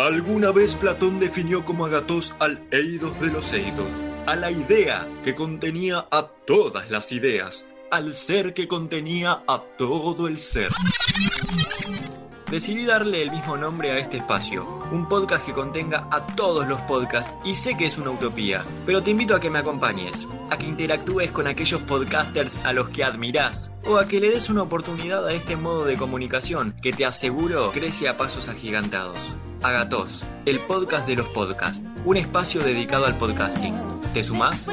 Alguna vez Platón definió como agatos al eidos de los eidos, a la idea que contenía a todas las ideas, al ser que contenía a todo el ser. Decidí darle el mismo nombre a este espacio, un podcast que contenga a todos los podcasts y sé que es una utopía, pero te invito a que me acompañes, a que interactúes con aquellos podcasters a los que admirás o a que le des una oportunidad a este modo de comunicación que te aseguro crece a pasos agigantados. Agatos, el podcast de los podcasts, un espacio dedicado al podcasting. ¿Te sumás?